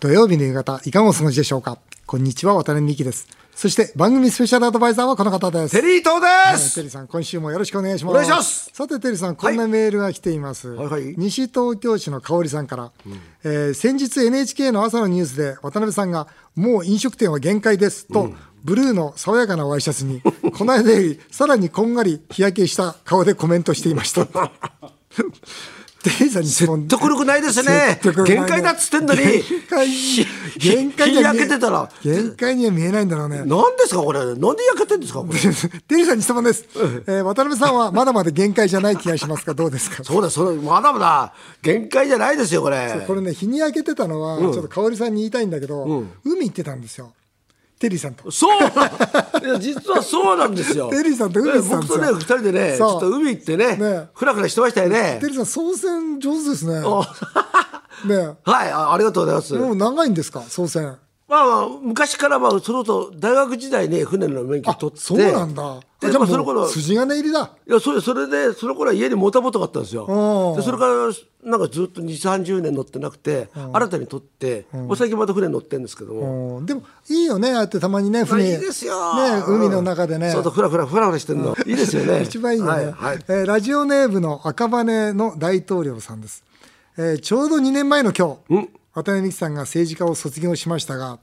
土曜日の夕方、いかがお過ごしでしょうか？こんにちは、渡辺美希です。そして番組スペシャルアドバイザーはこの方です。テリー東ではいす、テリーさん、今週もよろしくお願いします。お願いしますさて、テリーさん、こんなメールが来ています。はいはい西東京市の香織さんから、えー先日 NHK の朝のニュースで渡辺さんが、もう飲食店は限界ですと、ブルーの爽やかなワイシャツに、この間よりさらにこんがり日焼けした顔でコメントしていました。テリーさんに説得力ないですね。限界だっつってんのに。限界。に焼けてたら。限界には見えないんだろうね。何ですかこれ？なんで焼けてんですかこれ？テリーさんに質問です。えー渡辺さんはまだまだ限界じゃない気がしますが、どうですか？そうだそれまだまだ限界じゃないですよこれ。これね、日に焼けてたのは、ちょっと香織さんに言いたいんだけど、海行ってたんですよ。テリーさんと。そう。いや実はそうなんですよ。テリーさんと海行ってたん僕とね二人でねちょっと海行ってねね。ふらふらしてましたよね。テリーさん、操船上手ですね。ね。はいあありがとうございます。もう長いんですか、操船。まあまあ昔からまあそのと大学時代に船の免許取って。そうなんだ。でもまあその頃う筋金入りだ。いやそれそれでその頃は家にモーターボートがあったんですよ。うん。でそれからなんかずっと2 3 0年乗ってなくて新たに取ってもう最近また船乗ってるんですけども。うん。でも、いいよね、ああやってたまにね、船。いいですよ。ね、海の中でね。そうそうふらふらふらふらしてるの。いいですよね。一番いいよね、はいはい。えーラジオネームの赤羽の大統領さんです、えーちょうど2年前の今日渡辺美樹さんが政治家を卒業しましたが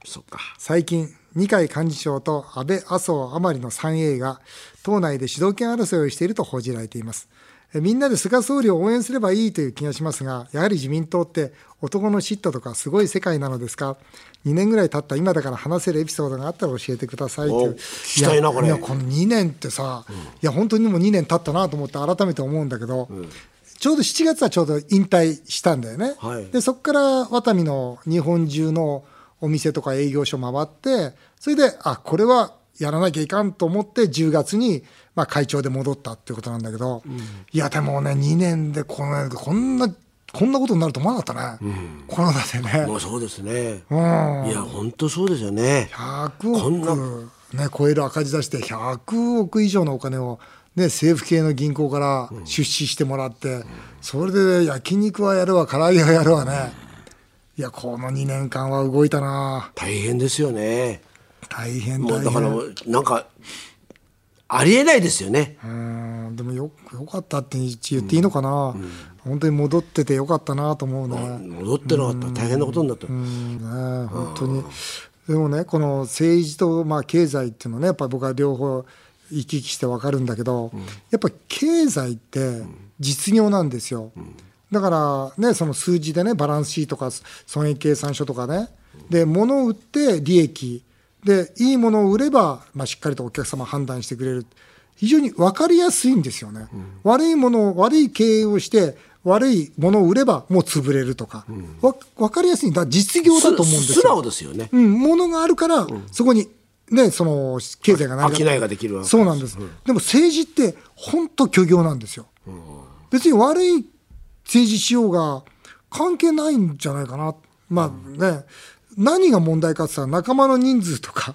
最近二階幹事長と安倍麻生甘利の 3A が党内で主導権争いをしていると報じられています。えーみんなで菅総理を応援すればいいという気がしますがやはり自民党って男の嫉妬とかすごい世界なのですか？2年ぐらい経った今だから話せるエピソードがあったら教えてくださいという。いなこれ。ややこの2年ってさ、いや本当にもう2年経ったなと思って改めて思うんだけど、ちょうど7月はちょうど引退したんだよね、はい。でそこからワタミの日本中のお店とか営業所回ってそれであこれはやらなきゃいかんと思って10月に、まあ、会長で戻ったっていうことなんだけど、いやでもね2年でこのこんなこんなことになると思わなかったね、コロナでね、もうそうですね。うん、いや本当そうですよね。100こんな。億、ね、超える赤字出して100億以上のお金を、ね、政府系の銀行から出資してもらって、それで焼肉はやるわ唐揚げはやるわね。いやこの2年間は動いたな。大変ですよね。大変だからなんかありえないですよね。うん。でもよよかったって言っていいのかな、本当に戻っててよかったなと思うね。戻ってなかったら大変なことになった。うん。ね、本当に。でもね、この政治とまあ経済っていうのね、やっぱり僕は両方行き来して分かるんだけど、やっぱ経済って実業なんですよ。だからね、その数字でね、バランスシートとか損益計算書とかね、で、物を売って利益、で、いいものを売れば、まあ、しっかりとお客様判断してくれる。非常に分かりやすいんですよね。悪いものを、悪い経営をして、悪いものを売ればもう潰れるとか、わ分かりやすい。だ実業だと思うんですよ。素直ですよね。うん、ものがあるから、そこに、ね、その経済が成り立ができるわそうなんです、でも政治って、本当、虚業なんですよ。別に悪い政治しようが関係ないんじゃないかな、まあね、何が問題かって言ったら、仲間の人数とか、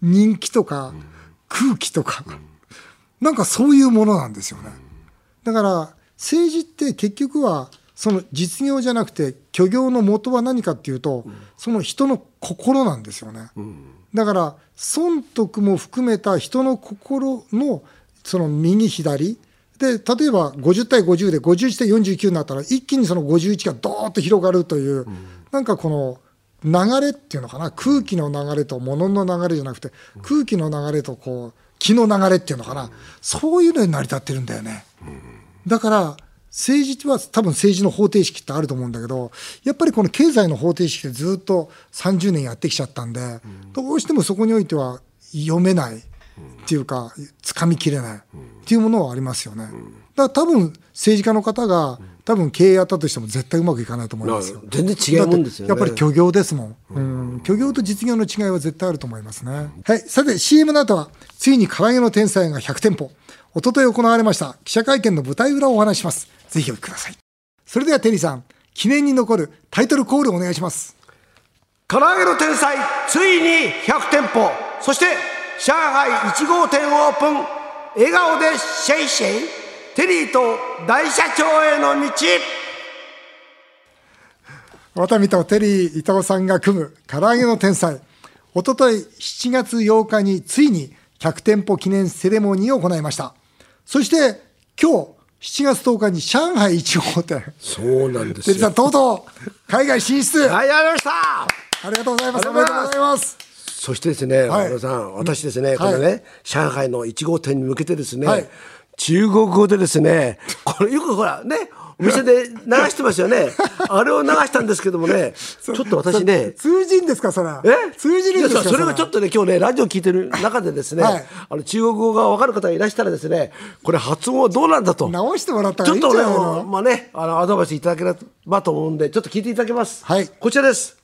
人気とか、空気とか、なんかそういうものなんですよね。だから政治って結局はその実業じゃなくて虚業の元は何かっていうと、その人の心なんですよね。だから損得も含めた人の心のその右左。で例えば50対50で51対49になったら一気にその51がドーッと広がるという、なんかこの流れっていうのかな？空気の流れと物の流れじゃなくて空気の流れとこう気の流れっていうのかな？そういうのに成り立ってるんだよね。だから政治は多分政治の方程式ってあると思うんだけどやっぱりこの経済の方程式ってずっと30年やってきちゃったんで、どうしてもそこにおいては読めないっていうかつかみきれないっていうものはありますよね。だから多分政治家の方が多分経営やったとしても絶対うまくいかないと思いますよ。全然違うもんですよねやっぱり虚業ですもん。うん。虚業と実業の違いは絶対あると思いますね。はい。さて CM の後はついに唐揚げの天才が100店舗。一昨日行われました記者会見の舞台裏をお話しします。ぜひお聞きください。それではテリーさん、記念に残るタイトルコールをお願いします。唐揚げの天才ついに100店舗そして上海1号店オープン笑顔でシェイシェイテリーと大社長への道ワタミとテリー伊藤さんが組む唐揚げの天才。おととい7月8日についに100店舗記念セレモニーを行いました。そして今日7月10日に上海1号店。そうなんですよとうとう海外進出。あはいありましたりがとうございます。あおめでとうごりがとうございます。そしてですね、はいさん、私ですね、はいこれね、上海の1号店に向けてですね、はい中国語でですね、これよくほらね、お店で流してますよね。あれを流したんですけどもね、ちょっと私ね、通じんですか、それ。え？通じるんですかいやそれがちょっとね今日ねラジオ聞いてる中でですね、はい。あの中国語が分かる方がいらしたらですねこれ発音はどうなんだと。直してもらったらいいちょっとねんじゃないの？まあねあのアドバイスいただければと思うんでちょっと聞いていただきます。はい。こちらです。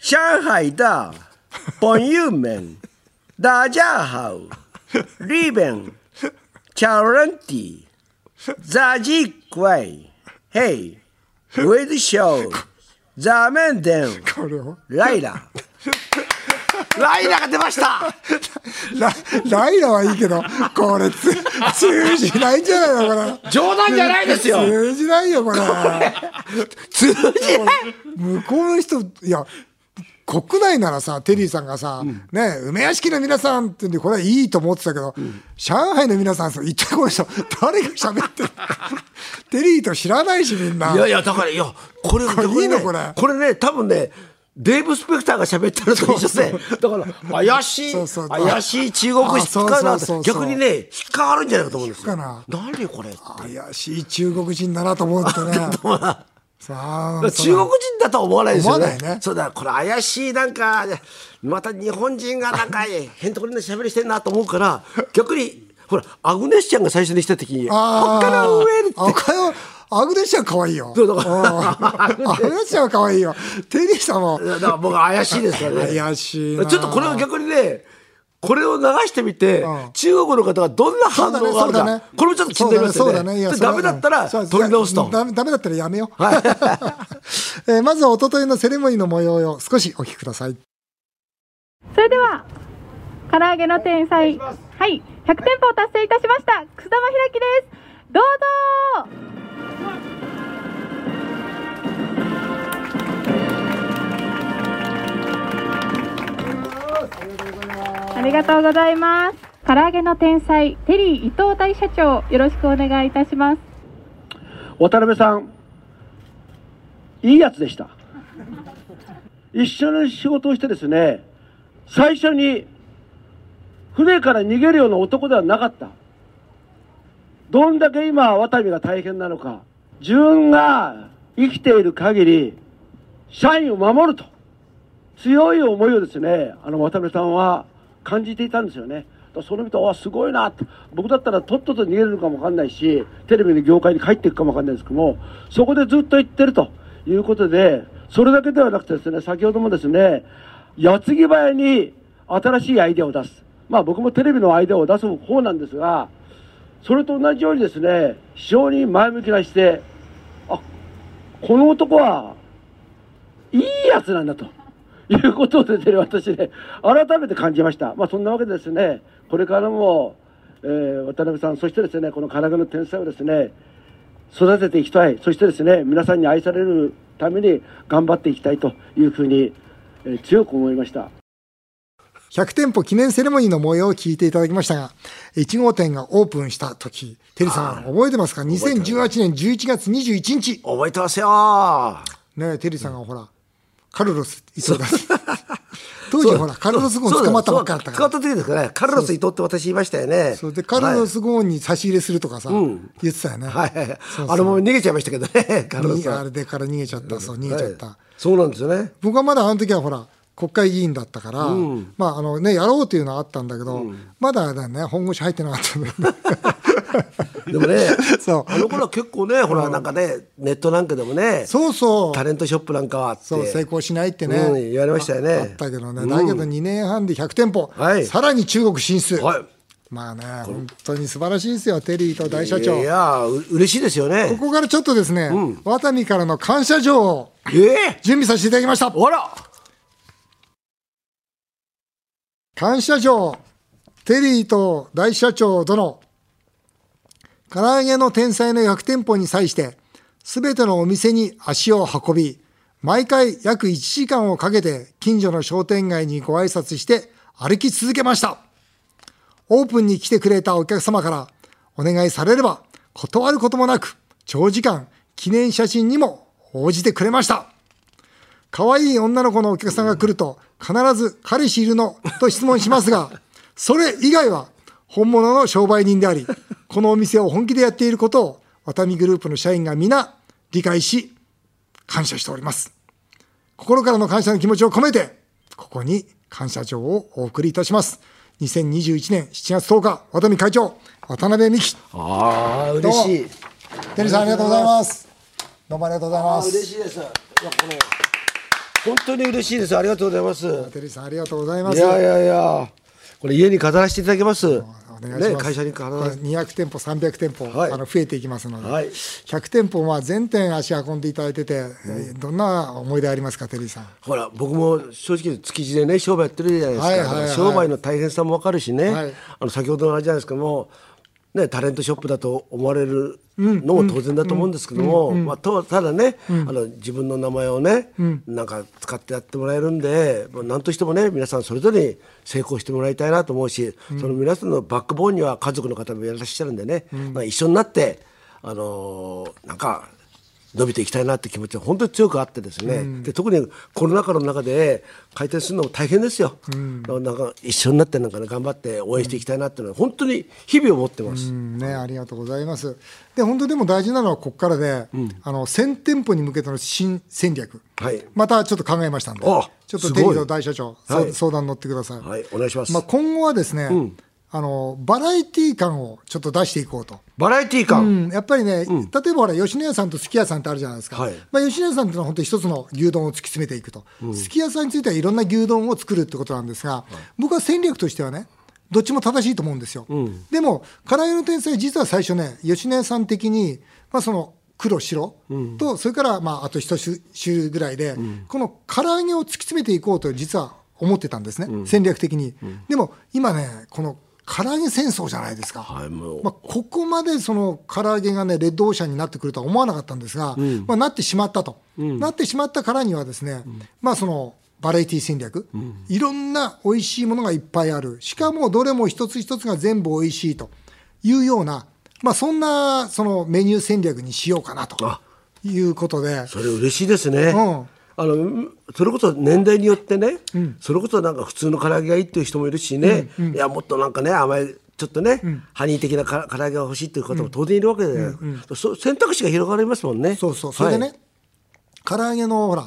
上海的朋友们大家好里边乔人的炸鸡贵嘿微的小咱们的これを。ライラ。ライラが出ました。ラライラはいいけど、これつ通じないんじゃないのこれ。冗談じゃないですよ。通じないよ、これ。通じない。向こうの人、いや、国内ならさ、テリーさんがさ、ね、梅屋敷の皆さんって言うんで、これはいいと思ってたけど、上海の皆さんさ、一体この人、誰が喋ってる テリーと知らないし、みんな。いやいやだからいやこれこれいいのこれこれね多分ね。デーブ・スペクターが喋ってると一緒で、だから怪しいそうそう怪しい中国語引っかなあそう逆にね引っかかるんじゃないかと思うんですよ。何これって。怪しい中国人だなと思ってね。さあ、中国人だとは思わないですよね。ねそうだ、これ怪しいなんか、また日本人がなんか 変なところで喋りしてんなと思うから、逆に、ほら、アグネスちゃんが最初にした時に、こあっから上って。アグネスちゃん可愛いよ。そうだかうんアグネスちゃんは可愛いよ。テリーさんもだから僕怪しいですからね。怪しいな。ちょっとこれを逆にね、これを流してみて、うん。中国の方がどんな反応があるか、そうだねこれもちょっと気になりますよね。そうだね。いやでそれはダメだったら取り直すと。ダメダメだったらやめよう。えーまずは一昨日のセレモニーの模様を少しお聞きください。それでは唐揚げの天才。はい。100店舗を達成いたしました。楠玉ひらきです。どうぞ。ありがとうございますありがとうございます唐揚げの天才テリー伊藤大社長よろしくお願いいたします渡辺さん、いいやつでした。一緒に仕事をしてですね、最初に船から逃げるような男ではなかった。どんだけ今、渡辺が大変なのか、自分が生きている限り、社員を守ると、強い思いをですね、あの渡辺さんは感じていたんですよね。それ見て、あすごいなと。僕だったらとっとと逃げるのかもわかんないし、テレビの業界に帰っていくかもわかんないですけども、そこでずっと言ってるということで、それだけではなくてですね、先ほどもですね、矢継ぎ早に新しいアイデアを出す。まあ僕もテレビのアイデアを出す方なんですが、それと同じようにですね、非常に前向きな姿勢、あ、この男はいいやつなんだと。いうことで、ね、私ね、改めて感じました。まあそんなわけでですね、これからも、えー渡辺さん、そしてですね、この唐揚げの天才をですね、育てていきたい。そしてですね、皆さんに愛されるために頑張っていきたいというふうに、えー強く思いました。100店舗記念セレモニーの模様を聞いていただきましたが、1号店がオープンした時、テリーさん覚えてますか ?2018 年11月21日。覚えてますよねテリーさんがほら、カルロス伊藤だ。当時ほら、カルロス・ゴーン捕まったばっかだった捕まったから。時ですかね。カルロス伊藤って私言いましたよね。そうで、カルロス・ゴーンに差し入れするとかさ、言ってたよね。はい。はいあれもう逃げちゃいましたけどね、カルロスあれでから逃げちゃった、そう、逃げちゃった。はいそうなんですよね。僕はまだあの時はほら、国会議員だったから、まああのね、やろうっていうのはあったんだけど、まだだよね、本腰入ってなかったんだよね。でもね、そうあの頃は結構ね、ほら、なんかね、ネットなんかでもね、そうそう。タレントショップなんかはあって、そう、成功しないってね。うん言われましたよねああったけどね。だけど2年半で100店舗。はいさらに中国進出。はい。まあね、本当に素晴らしいですよ、テリーと大社長。いやう嬉しいですよこね。こからちょっとですね、ワタミからの感謝状をええ準備させていただきました。あら感謝状、テリーと大社長殿。唐揚げの天才の100店舗に際して、すべてのお店に足を運び、毎回約1時間をかけて近所の商店街にご挨拶して歩き続けました。オープンに来てくれたお客様からお願いされれば断ることもなく長時間記念写真にも応じてくれました。可愛い女の子のお客さんが来ると必ず彼氏いるのと質問しますが、それ以外は本物の商売人であり、このお店を本気でやっていることをワタミグループの社員が皆理解し、感謝しております。心からの感謝の気持ちを込めて、ここに感謝状をお送りいたします。2021年7月10日、ワタミ会長、渡辺美希。ああ嬉しいテリーさんありがとうございます。どうもありがとうございます。嬉しいですいやこれ本当に嬉しいですありがとうございますテリーさんありがとうございます。いやいやいやこれ家に飾らせていただきますお願いします。ね会社に飾これらせて200店舗、300店舗、はい。あの増えていきますので、はい。100店舗、まあ、全店足運んでいただいてて、えーどんな思い出ありますか、テリーさん？ほら僕も正直築地でね商売やってるじゃないですか、はいはいはい商売の大変さも分かるしね、はい。あの先ほどのあれじゃないですかもう、ね、タレントショップだと思われるのも当然だと思うんですけども、まあ、とただね、あの自分の名前をね、なんか使ってやってもらえるんで、まあ、何としてもね皆さんそれぞれに成功してもらいたいなと思うし、その皆さんのバックボーンには家族の方もいらっしゃるんでね、まあ、一緒になって、あのーなんか伸びていきたいなって気持ちが本当に強くあってですね、で特にコロナ禍の中で開店するのも大変ですよ、なんか一緒になってなんか、ね、頑張って応援していきたいなっていうのは本当に日々思ってます。うん。ね、ありがとうございます。で、本当でも大事なのはここからで、あの1000店舗に向けての新戦略、はい。またちょっと考えましたんで、ちあょっとすごい。テリーと大社長、はい。相談乗ってください。はい。お願いします。まあ、今後はですね、あのバラエティー感をちょっと出していこうと。バラエティー感、うん、やっぱりね、例えばほら吉野家さんとすき家さんってあるじゃないですか、はい。まあ、吉野家さんっていうのは本当に一つの牛丼を突き詰めていくと、すき家さんについてはいろんな牛丼を作るってことなんですが、僕は戦略としてはねどっちも正しいと思うんですよ、でも唐揚げの天才実は最初ね吉野家さん的に、まあ、その黒白と、それからまああと一種ぐらいで、この唐揚げを突き詰めていこうと実は思ってたんですね、戦略的に、でも今ねこの唐揚げ戦争じゃないですか、はいまあ、ここまでその唐揚げがねレッドオーシャンになってくるとは思わなかったんですが、まあ、なってしまったと、なってしまったからにはですね、まあそのバラエティ戦略、いろんな美味しいものがいっぱいある。しかもどれも一つ一つが全部美味しいと。いうような、まあ、そんなそのメニュー戦略にしようかなとあ。いうことで。それ嬉しいですね。うんあのそれこそ年代によってね、それこそなんか普通の唐揚げがいいっていう人もいるしね、いやもっとなんかね甘いちょっとね、ハニー的なか唐揚げが欲しいっていう方も当然いるわけで、そ選択肢が広がりますもんね。そうそう、それでね、はい。唐揚げのほら、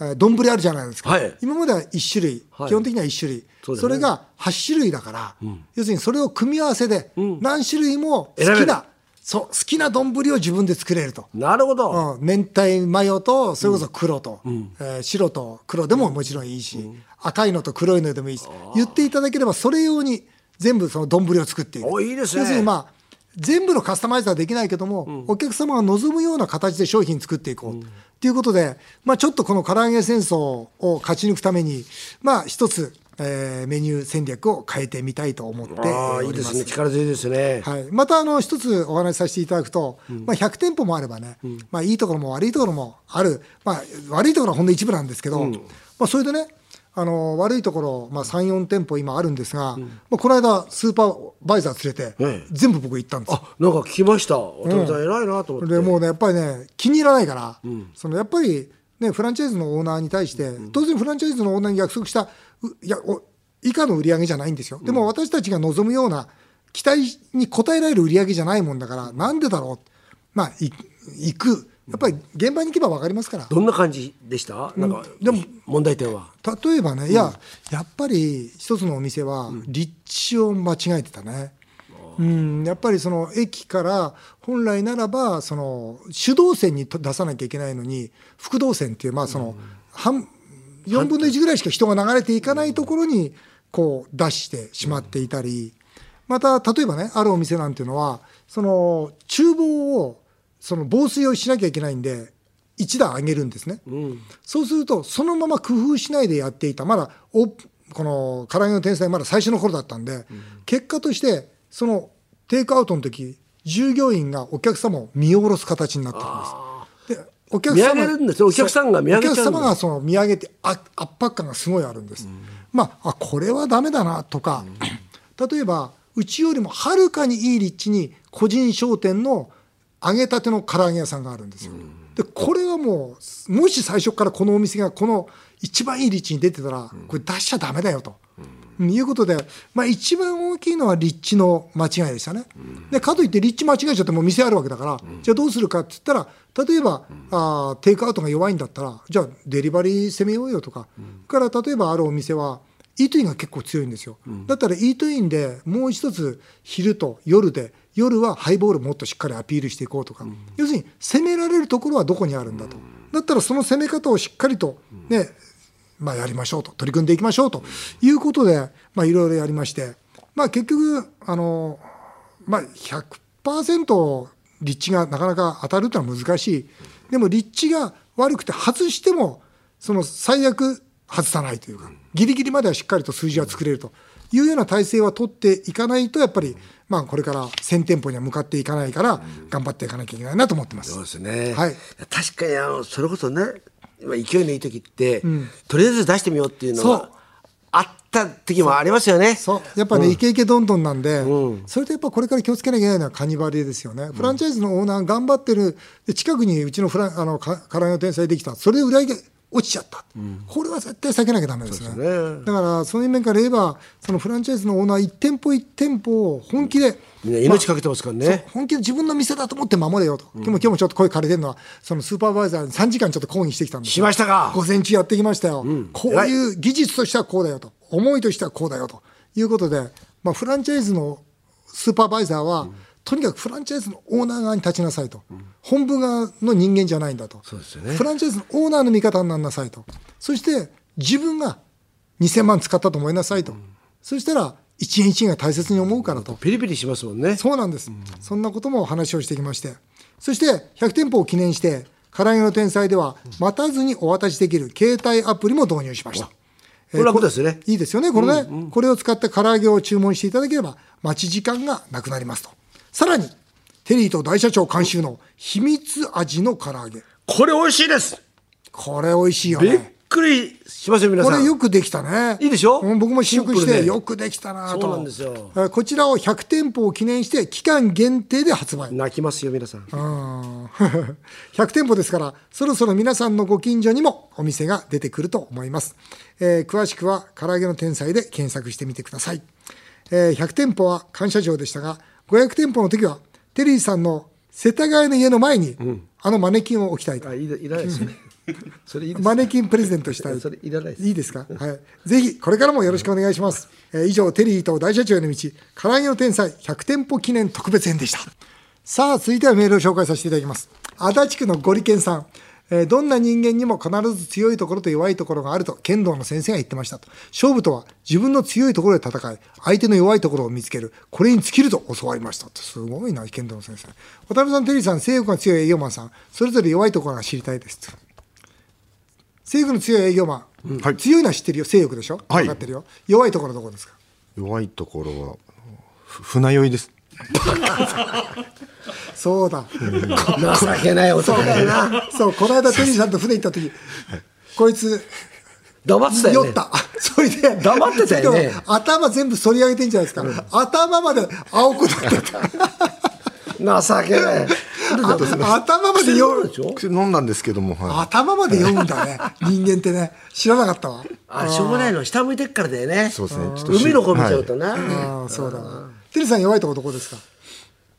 えー丼あるじゃないですか、はい。今までは1種類、はい。基本的には1種類、そね。それが8種類だから、要するにそれを組み合わせで、何種類も好きな、そう好きな丼を自分で作れると。なるほど、うん、明太マヨとそれこそ黒と、えー白と黒でももちろんいいし、赤いのと黒いのでもいいし言っていただければそれ用に全部その丼を作っていく。おいいですね。要するにまあ全部のカスタマイズはできないけども、お客様が望むような形で商品作っていこう。ということで、まあ、ちょっとこの唐揚げ戦争を勝ち抜くために、まあ、一つ、えーメニュー戦略を変えてみたいと思ってああいいですね。力強いですね。はい、またあの一つお話しさせていただくと、まあ、100店舗もあればね、まあ、いいところも悪いところもある、まあ、悪いところはほんの一部なんですけど、まあ、それでねあの悪いところ、まあ、3、4店舗今あるんですが、まあ、この間スーパーバイザー連れて、ええ。全部僕行ったんです。よ。あなんか聞きました。渡辺さん偉いなと思って。でもうねやっぱりね気に入らないから、そのやっぱり、ね、フランチャイズのオーナーに対して、当然フランチャイズのオーナーに約束したういやお以下の売り上げじゃないんですよ、でも私たちが望むような期待に応えられる売り上げじゃないもんだからなんでだろう？まあい行く。やっぱり現場に行けば分かりますから。どんな感じでした？なんか、でも問題点は。例えばね、いややっぱり一つのお店は立地を間違えてたね、うん、やっぱりその駅から本来ならばその主導線に出さなきゃいけないのに副導線っていうまあその半4分の1ぐらいしか人が流れていかないところにこう出してしまっていたりまた例えばねあるお店なんていうのはその厨房をその防水をしなきゃいけないんで1段上げるんですね、そうするとそのまま工夫しないでやっていたまだおこの唐揚げの天才まだ最初の頃だったんで、結果としてそのテイクアウトの時従業員がお客様を見下ろす形になってるんです。でお客見上げるんですよ。お客さんが見上げお客様がその見上げてあ圧迫感がすごいあるんです、まああこれはダメだなとか、例えばうちよりもはるかにいい立地に個人商店の揚げたての唐揚げ屋さんがあるんですよ、でこれはもうもし最初からこのお店がこの一番いい立地に出てたらこれ出しちゃダメだよと。いうことで、まあ、一番大きいのは立地の間違いでしたね。でかといって立地間違えちゃっても店あるわけだから、じゃあどうするかって言ったら例えばあーテイクアウトが弱いんだったらじゃあデリバリー攻めようよとか、から例えばあるお店はイートインが結構強いんですよ、だったらイートインでもう一つ昼と夜で夜はハイボールもっとしっかりアピールしていこうとか、要するに攻められるところはどこにあるんだと、だったらその攻め方をしっかりとね、まあ、やりましょうと取り組んでいきましょうということで、まあ、いろいろやりまして、まあ、結局あの、まあ、100%立地がなかなか当たるというのは難しい。でも立地が悪くて外してもその最悪外さないというかギリギリまではしっかりと数字は作れるというような体制は取っていかないとやっぱり、まあ、これから1000店舗には向かっていかないから頑張っていかなきゃいけないなと思ってます。そうですね、はい。確かにあのそれこそね今勢いのいい時って、とりあえず出してみようっていうのそう。があった時もありますよね。そう。やっぱね、イケイケどんどんなんで、それとやっぱこれから気をつけなきゃいけないのはカニバリですよね、フランチャイズのオーナー頑張ってる、で近くにうちのフランあのか唐揚げの天才できた、それで売り上げ落ちちゃった、これは絶対避けなきゃだめですね。だからそういう面から言えば、そのフランチャイズのオーナー、一店舗一店舗を本気で、みんな命かけてますからね、本気で自分の店だと思って守れよと、今日も今日もちょっと声枯れてるのは、そのスーパーバイザーに3時間ちょっと抗議してきたんですよ。しましたか。午前中やってきましたよ、こういう技術としてはこうだよと、思いとしてはこうだよと。いうことで、まあ、フランチャイズのスーパーバイザーは、とにかくフランチャイズのオーナー側に立ちなさいと、本部側の人間じゃないんだと、そうですよね。フランチャイズのオーナーの味方になりなさいと、そして自分が2000万使ったと思いなさいと、そしたら一円一円が大切に思うからと。ピリピリしますもんね。そうなんです、そんなことも話をしてきまして、そして100店舗を記念して、唐揚げの天才では、待たずにお渡しできる携帯アプリも導入しました。これ楽ですね。いいですよね、これね、これを使って唐揚げを注文していただければ、待ち時間がなくなりますと。さらに、テリーと大社長監修の秘密味の唐揚げ。これ美味しいですこれ美味しいよびっね。くりしますよ皆こさんれよくできたね。いいでしょ？うん僕も試食してシンプルでよくできたなと。そうなんですよえーこちらを100店舗を記念して期間限定で発売。泣きますよ皆さんうん 100店舗ですから、そろそろ皆さんのご近所にもお店が出てくると思います。えー詳しくは、唐揚げの天才で検索してみてください。えー100店舗は感謝状でしたが、500店舗の時は、テリーさんの世田谷の家の前に、あのマネキンを置きたいとあ。いらいらないですね それいいですマネキンプレゼントしたい。それいらないですいいですか？はい。ぜひ、これからもよろしくお願いします。えー以上、テリーと大社長への道、唐揚げの天才100店舗記念特別編でした。さあ、続いてはメールを紹介させていただきます。足立区のゴリケンさん。えーどんな人間にも必ず強いところと弱いところがあると剣道の先生が言ってましたと。勝負とは自分の強いところで戦い相手の弱いところを見つける。これに尽きると教わりましたってすごいな剣道の先生。渡辺さんテリーさん性欲が強い営業マンさん。それぞれ弱いところが知りたいです。と性欲の強い営業マン、はい。強いのは知ってるよ。性欲でしょ、はい。分かってるよ。弱いところどこですか？弱いところはふ船酔いです そうだ。情けない男だよな。そうこの間テリーさんと船行った時こいつ黙ってたよね。酔った。それで黙ってたよね。頭全部反り上げてんじゃないですか、頭まで青くなってた。情けない。あ頭まで酔う。でしょ？薬飲んだんですけども、は頭まで酔うんだね。人間ってね。知らなかったわ。あしょうがないの。下向いてっからだよね。い、そうですね。海の子見ちゃうとな、ああそうだなテリーさん弱いとこどこですか？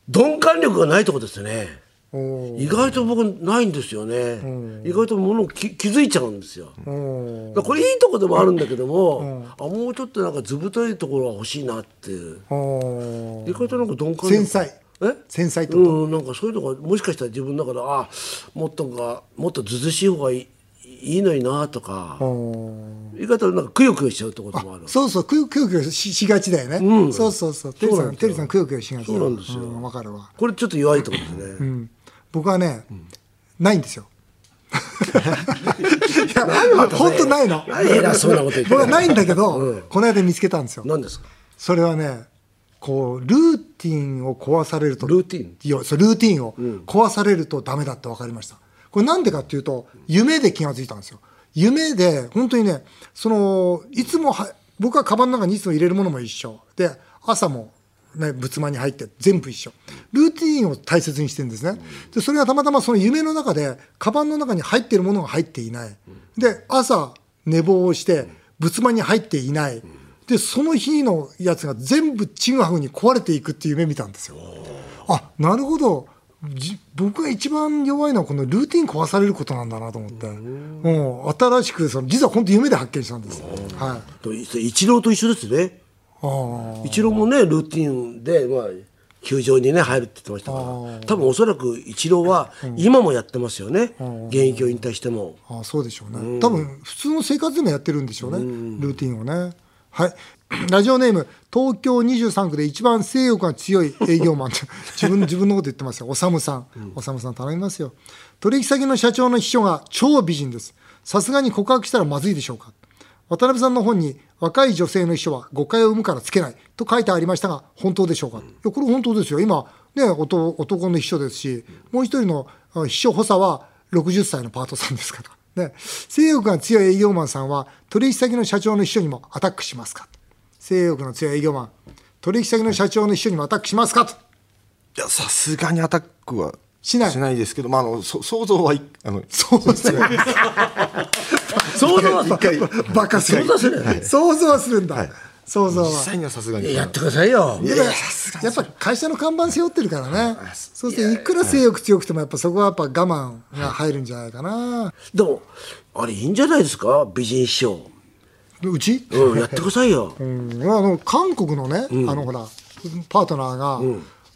鈍感力がないとこですよね意外と僕ないんですよね、意外とものをき気づいちゃうんですよ。これいいとこでもあるんだけども、あもうちょっとなんか図太いところは欲しいなっていう。意外となんか鈍感力。繊細。え？繊細と？うんなんかそういうのがもしかしたら自分の中であもっとがもっとずうずうしい方がいいいいのになとかおー意外となんかくよくよしちゃうところもある。そうそうくよくよししがちだよね、うん。そうそうそう。テリーさんテリーさんくよくよしがちそうなんですよ。わ、かるわ。これちょっと弱いところですね、うん。僕はね、ないんですよ。いや、本当ないの。何偉そうなこと言って僕はないんだけど、この間見つけたんですよ。何ですか？それはね、こう、ルーティンを壊されると。ルーティン？いや、そうルーティンを壊されるとダメだって分かりました。これなんでかっていうと、夢で気がついたんですよ。夢で、本当にね、その、いつもは、僕はカバンの中にいつも入れるものも一緒。で、朝も、ね、仏間に入って全部一緒。ルーティンを大切にしてるんですね。で、それがたまたまその夢の中で、カバンの中に入っているものが入っていない。で、朝、寝坊をして、仏間に入っていない。で、その日のやつが全部ちぐはぐに壊れていくっていう夢見たんですよ。あ、なるほど。じ僕が一番弱いのはこのルーティン壊されることなんだなと思って。うん、新しく、その、実は本当夢で発見したんです。はい。と一郎と一緒ですねあ一郎もねルーティンで、まあ、球場にね入るって言ってましたから多分おそらく一郎は今もやってますよね、現役を引退してもああそうでしょうね。多分、普通の生活でもやってるんでしょうね。ルーティンをね。はい。ラジオネーム、東京23区で一番性欲が強い営業マン。っ て自分、自分のこと言ってますよ。おさむさん。おさむさん頼みますよ。取引先の社長の秘書が超美人です。さすがに告白したらまずいでしょうか。渡辺さんの本に若い女性の秘書は誤解を生むからつけない。と書いてありましたが本当でしょうか、いやこれ本当ですよ。今ね男男の秘書ですしもう一人のあ秘書補佐は60歳のパートさんですから。ね。性欲が強い営業マンさんは取引先の社長の秘書にもアタックしますか性欲の強い営業マン取引先の社長の秘書にもアタックしますかと。いやさすがにアタックはしない。ですけど、まあ、あのそ想像はいあのそうですねそうだ一回バカする。想像はするんだ、想像は。実際にはさすがに。やってくださいよ。ややっぱ会社の看板背負ってるからね。そう。するといくら性欲強くてもやっぱそこはやっぱ我慢が入るんじゃないかな。でもあれいいんじゃないですか？美人師匠うち、うんやってくださいよ。うん、あの韓国のね、あのほらパートナーが、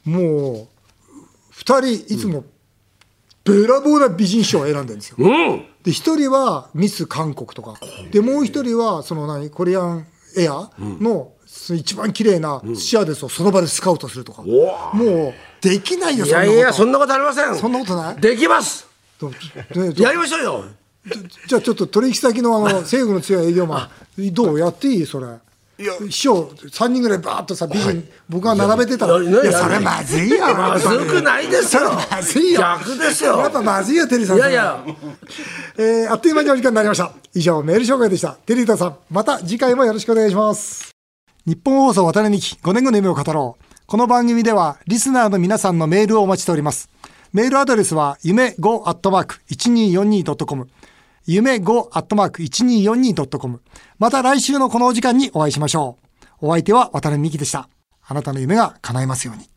もう二人いつもべらぼうな美人賞を選んでるんですよ。うん。で一人はミス韓国とか。でもう一人はその何コリアンエアの一番綺麗なスチュアーデスをその場でスカウトするとか、もうできないよいそんなこと。やいやそんなことありません。そんなことない？できます。やりましょうよ じゃあちょっと取引先のあの 制御の強い営業マンどうやっていいそれ？師匠3人ぐらいバーッとさ美人、僕が並べてたら「いいやいや。やそれまずいよ。まずくないですよ。まずいよ。逆ですよ。やっぱまずいよテリーさんいやいや。えーあっという間にお時間になりました。以上メール紹介でした。テリータさん。また次回もよろしくお願いします。日本放送渡辺美希5年後の夢を語ろう。この番組ではリスナーの皆さんのメールをお待ちしております。メールアドレスは夢 5-1242.com 夢 5-1242.com また来週のこのお時間にお会いしましょう。お相手は渡辺美希でした。あなたの夢が叶いますように。